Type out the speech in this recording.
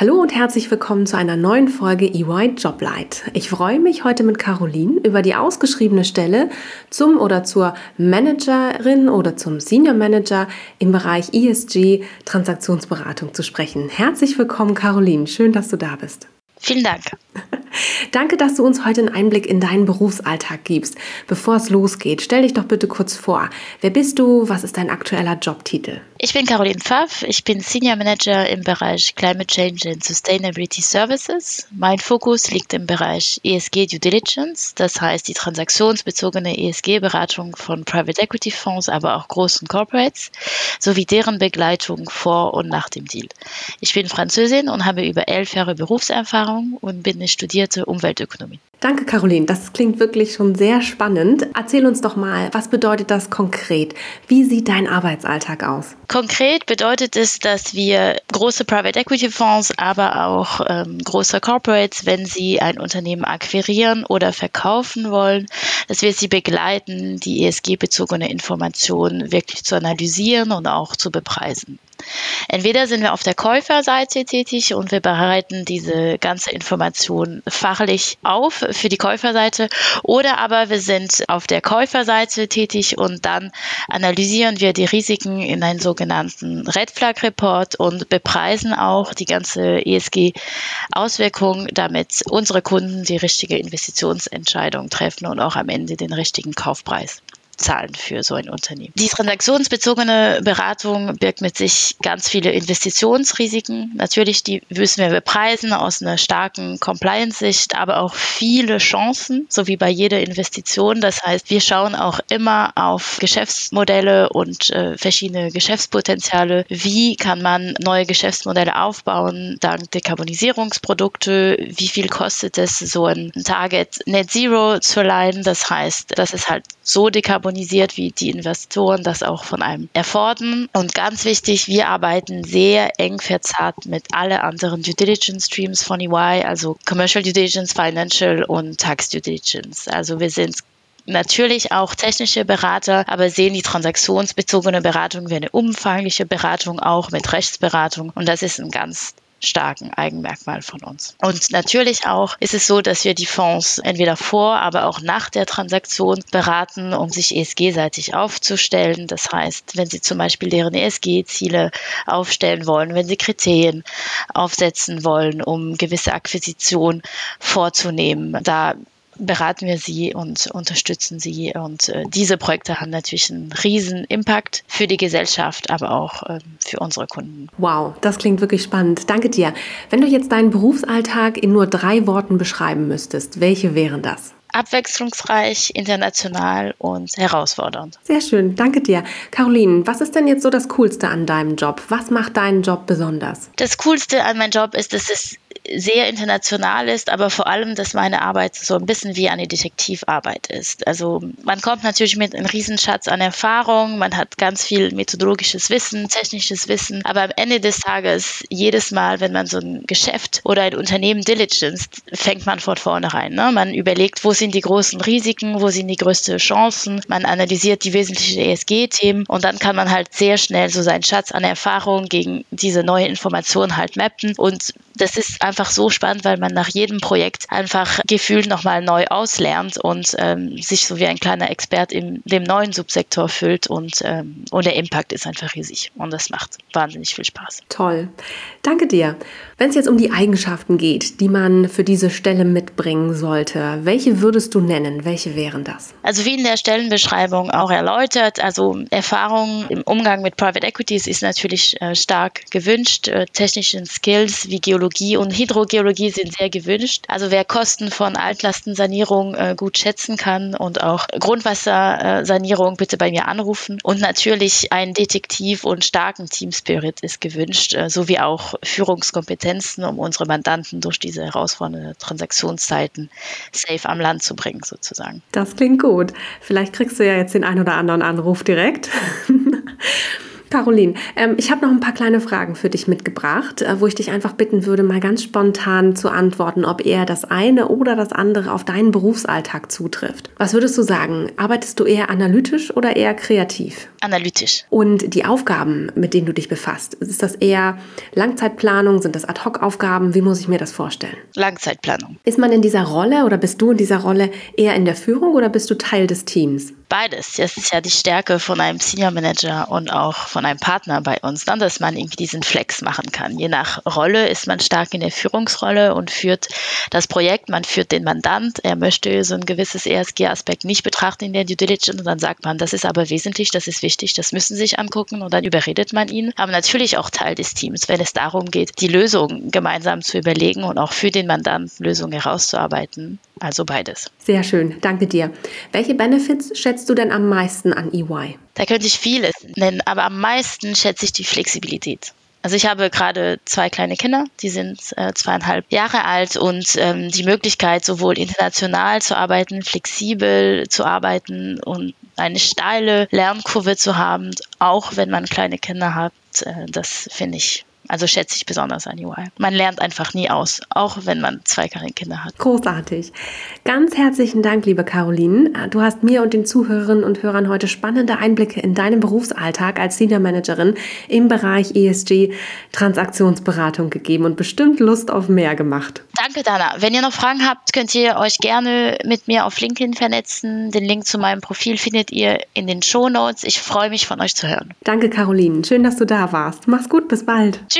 Hallo und herzlich willkommen zu einer neuen Folge EY Joblight. Ich freue mich heute mit Caroline über die ausgeschriebene Stelle zum oder zur Managerin oder zum Senior Manager im Bereich ESG Transaktionsberatung zu sprechen. Herzlich willkommen, Caroline. Schön, dass du da bist. Vielen Dank. Danke, dass du uns heute einen Einblick in deinen Berufsalltag gibst. Bevor es losgeht, stell dich doch bitte kurz vor. Wer bist du? Was ist dein aktueller Jobtitel? Ich bin Caroline Pfaff. Ich bin Senior Manager im Bereich Climate Change and Sustainability Services. Mein Fokus liegt im Bereich ESG Due Diligence, das heißt die transaktionsbezogene ESG-Beratung von Private Equity Fonds, aber auch großen Corporates, sowie deren Begleitung vor und nach dem Deal. Ich bin Französin und habe über elf Jahre Berufserfahrung und bin eine studierte Umweltökonomie. Danke, Caroline. Das klingt wirklich schon sehr spannend. Erzähl uns doch mal, was bedeutet das konkret? Wie sieht dein Arbeitsalltag aus? Konkret bedeutet es, dass wir große Private Equity Fonds, aber auch ähm, große Corporates, wenn sie ein Unternehmen akquirieren oder verkaufen wollen, dass wir sie begleiten, die ESG-bezogene Informationen wirklich zu analysieren und auch zu bepreisen. Entweder sind wir auf der Käuferseite tätig und wir bereiten diese ganze Information fachlich auf für die Käuferseite. Oder aber wir sind auf der Käuferseite tätig und dann analysieren wir die Risiken in einen sogenannten Red Flag Report und bepreisen auch die ganze ESG Auswirkung, damit unsere Kunden die richtige Investitionsentscheidung treffen und auch am Ende den richtigen Kaufpreis zahlen für so ein Unternehmen. Die transaktionsbezogene Beratung birgt mit sich ganz viele Investitionsrisiken. Natürlich, die müssen wir bepreisen aus einer starken Compliance-Sicht, aber auch viele Chancen, so wie bei jeder Investition. Das heißt, wir schauen auch immer auf Geschäftsmodelle und äh, verschiedene Geschäftspotenziale. Wie kann man neue Geschäftsmodelle aufbauen dank Dekarbonisierungsprodukte? Wie viel kostet es, so ein Target Net Zero zu leihen? Das heißt, dass es halt so dekarbonisiert wie die Investoren das auch von einem erfordern. Und ganz wichtig, wir arbeiten sehr eng verzahnt mit alle anderen Due Diligence Streams von EY, also Commercial Due Diligence, Financial und Tax Due Diligence. Also wir sind natürlich auch technische Berater, aber sehen die transaktionsbezogene Beratung wie eine umfangliche Beratung auch mit Rechtsberatung. Und das ist ein ganz starken Eigenmerkmal von uns. Und natürlich auch ist es so, dass wir die Fonds entweder vor, aber auch nach der Transaktion beraten, um sich ESG-seitig aufzustellen. Das heißt, wenn Sie zum Beispiel deren ESG-Ziele aufstellen wollen, wenn Sie Kriterien aufsetzen wollen, um gewisse Akquisitionen vorzunehmen, da beraten wir sie und unterstützen sie. Und äh, diese Projekte haben natürlich einen riesen Impact für die Gesellschaft, aber auch äh, für unsere Kunden. Wow, das klingt wirklich spannend. Danke dir. Wenn du jetzt deinen Berufsalltag in nur drei Worten beschreiben müsstest, welche wären das? abwechslungsreich, international und herausfordernd. Sehr schön, danke dir. Caroline, was ist denn jetzt so das Coolste an deinem Job? Was macht deinen Job besonders? Das Coolste an meinem Job ist, dass es sehr international ist, aber vor allem, dass meine Arbeit so ein bisschen wie eine Detektivarbeit ist. Also man kommt natürlich mit einem Riesenschatz an Erfahrung, man hat ganz viel methodologisches Wissen, technisches Wissen, aber am Ende des Tages, jedes Mal, wenn man so ein Geschäft oder ein Unternehmen diligence, fängt man von vornherein. Ne? Man überlegt, wo sind die großen Risiken, wo sind die größten Chancen, man analysiert die wesentlichen ESG-Themen und dann kann man halt sehr schnell so seinen Schatz an Erfahrung gegen diese neue Information halt mappen und das ist einfach so spannend, weil man nach jedem Projekt einfach gefühlt nochmal neu auslernt und ähm, sich so wie ein kleiner Expert in dem neuen Subsektor fühlt und, ähm, und der Impact ist einfach riesig und das macht wahnsinnig viel Spaß. Toll. Danke dir. Wenn es jetzt um die Eigenschaften geht, die man für diese Stelle mitbringen sollte, welche würdest du nennen? Welche wären das? Also wie in der Stellenbeschreibung auch erläutert, also Erfahrung im Umgang mit Private Equities ist natürlich äh, stark gewünscht. Äh, technischen Skills wie Geologie und Hydrogeologie sind sehr gewünscht. Also wer Kosten von Altlastensanierung äh, gut schätzen kann und auch Grundwassersanierung, bitte bei mir anrufen. Und natürlich ein Detektiv und starken Team Spirit ist gewünscht, äh, sowie auch Führungskompetenz Kompetenzen, um unsere Mandanten durch diese herausfordernden Transaktionszeiten safe am Land zu bringen, sozusagen. Das klingt gut. Vielleicht kriegst du ja jetzt den einen oder anderen Anruf direkt. Caroline, ähm, ich habe noch ein paar kleine Fragen für dich mitgebracht, äh, wo ich dich einfach bitten würde, mal ganz spontan zu antworten, ob eher das eine oder das andere auf deinen Berufsalltag zutrifft. Was würdest du sagen? Arbeitest du eher analytisch oder eher kreativ? Analytisch. Und die Aufgaben, mit denen du dich befasst, ist das eher Langzeitplanung? Sind das Ad-Hoc-Aufgaben? Wie muss ich mir das vorstellen? Langzeitplanung. Ist man in dieser Rolle oder bist du in dieser Rolle eher in der Führung oder bist du Teil des Teams? Beides. Das ist ja die Stärke von einem Senior Manager und auch von einem Partner bei uns, dann, dass man irgendwie diesen Flex machen kann. Je nach Rolle ist man stark in der Führungsrolle und führt das Projekt, man führt den Mandant. Er möchte so ein gewisses ESG-Aspekt nicht betrachten in der Due Diligence und dann sagt man, das ist aber wesentlich, das ist wichtig, das müssen Sie sich angucken und dann überredet man ihn. Aber natürlich auch Teil des Teams, wenn es darum geht, die Lösung gemeinsam zu überlegen und auch für den Mandanten Lösungen herauszuarbeiten. Also beides. Sehr schön, danke dir. Welche Benefits schätzt du denn am meisten an EY? Da könnte ich vieles nennen, aber am meisten schätze ich die Flexibilität. Also ich habe gerade zwei kleine Kinder, die sind äh, zweieinhalb Jahre alt und ähm, die Möglichkeit, sowohl international zu arbeiten, flexibel zu arbeiten und eine steile Lernkurve zu haben, auch wenn man kleine Kinder hat, äh, das finde ich also schätze ich besonders an UI. Man lernt einfach nie aus, auch wenn man zwei Kinder hat. Großartig. Ganz herzlichen Dank, liebe Caroline. Du hast mir und den Zuhörerinnen und Hörern heute spannende Einblicke in deinen Berufsalltag als Senior Managerin im Bereich ESG Transaktionsberatung gegeben und bestimmt Lust auf mehr gemacht. Danke, Dana. Wenn ihr noch Fragen habt, könnt ihr euch gerne mit mir auf LinkedIn vernetzen. Den Link zu meinem Profil findet ihr in den Show Notes. Ich freue mich, von euch zu hören. Danke, Caroline. Schön, dass du da warst. Mach's gut, bis bald. Tschüss.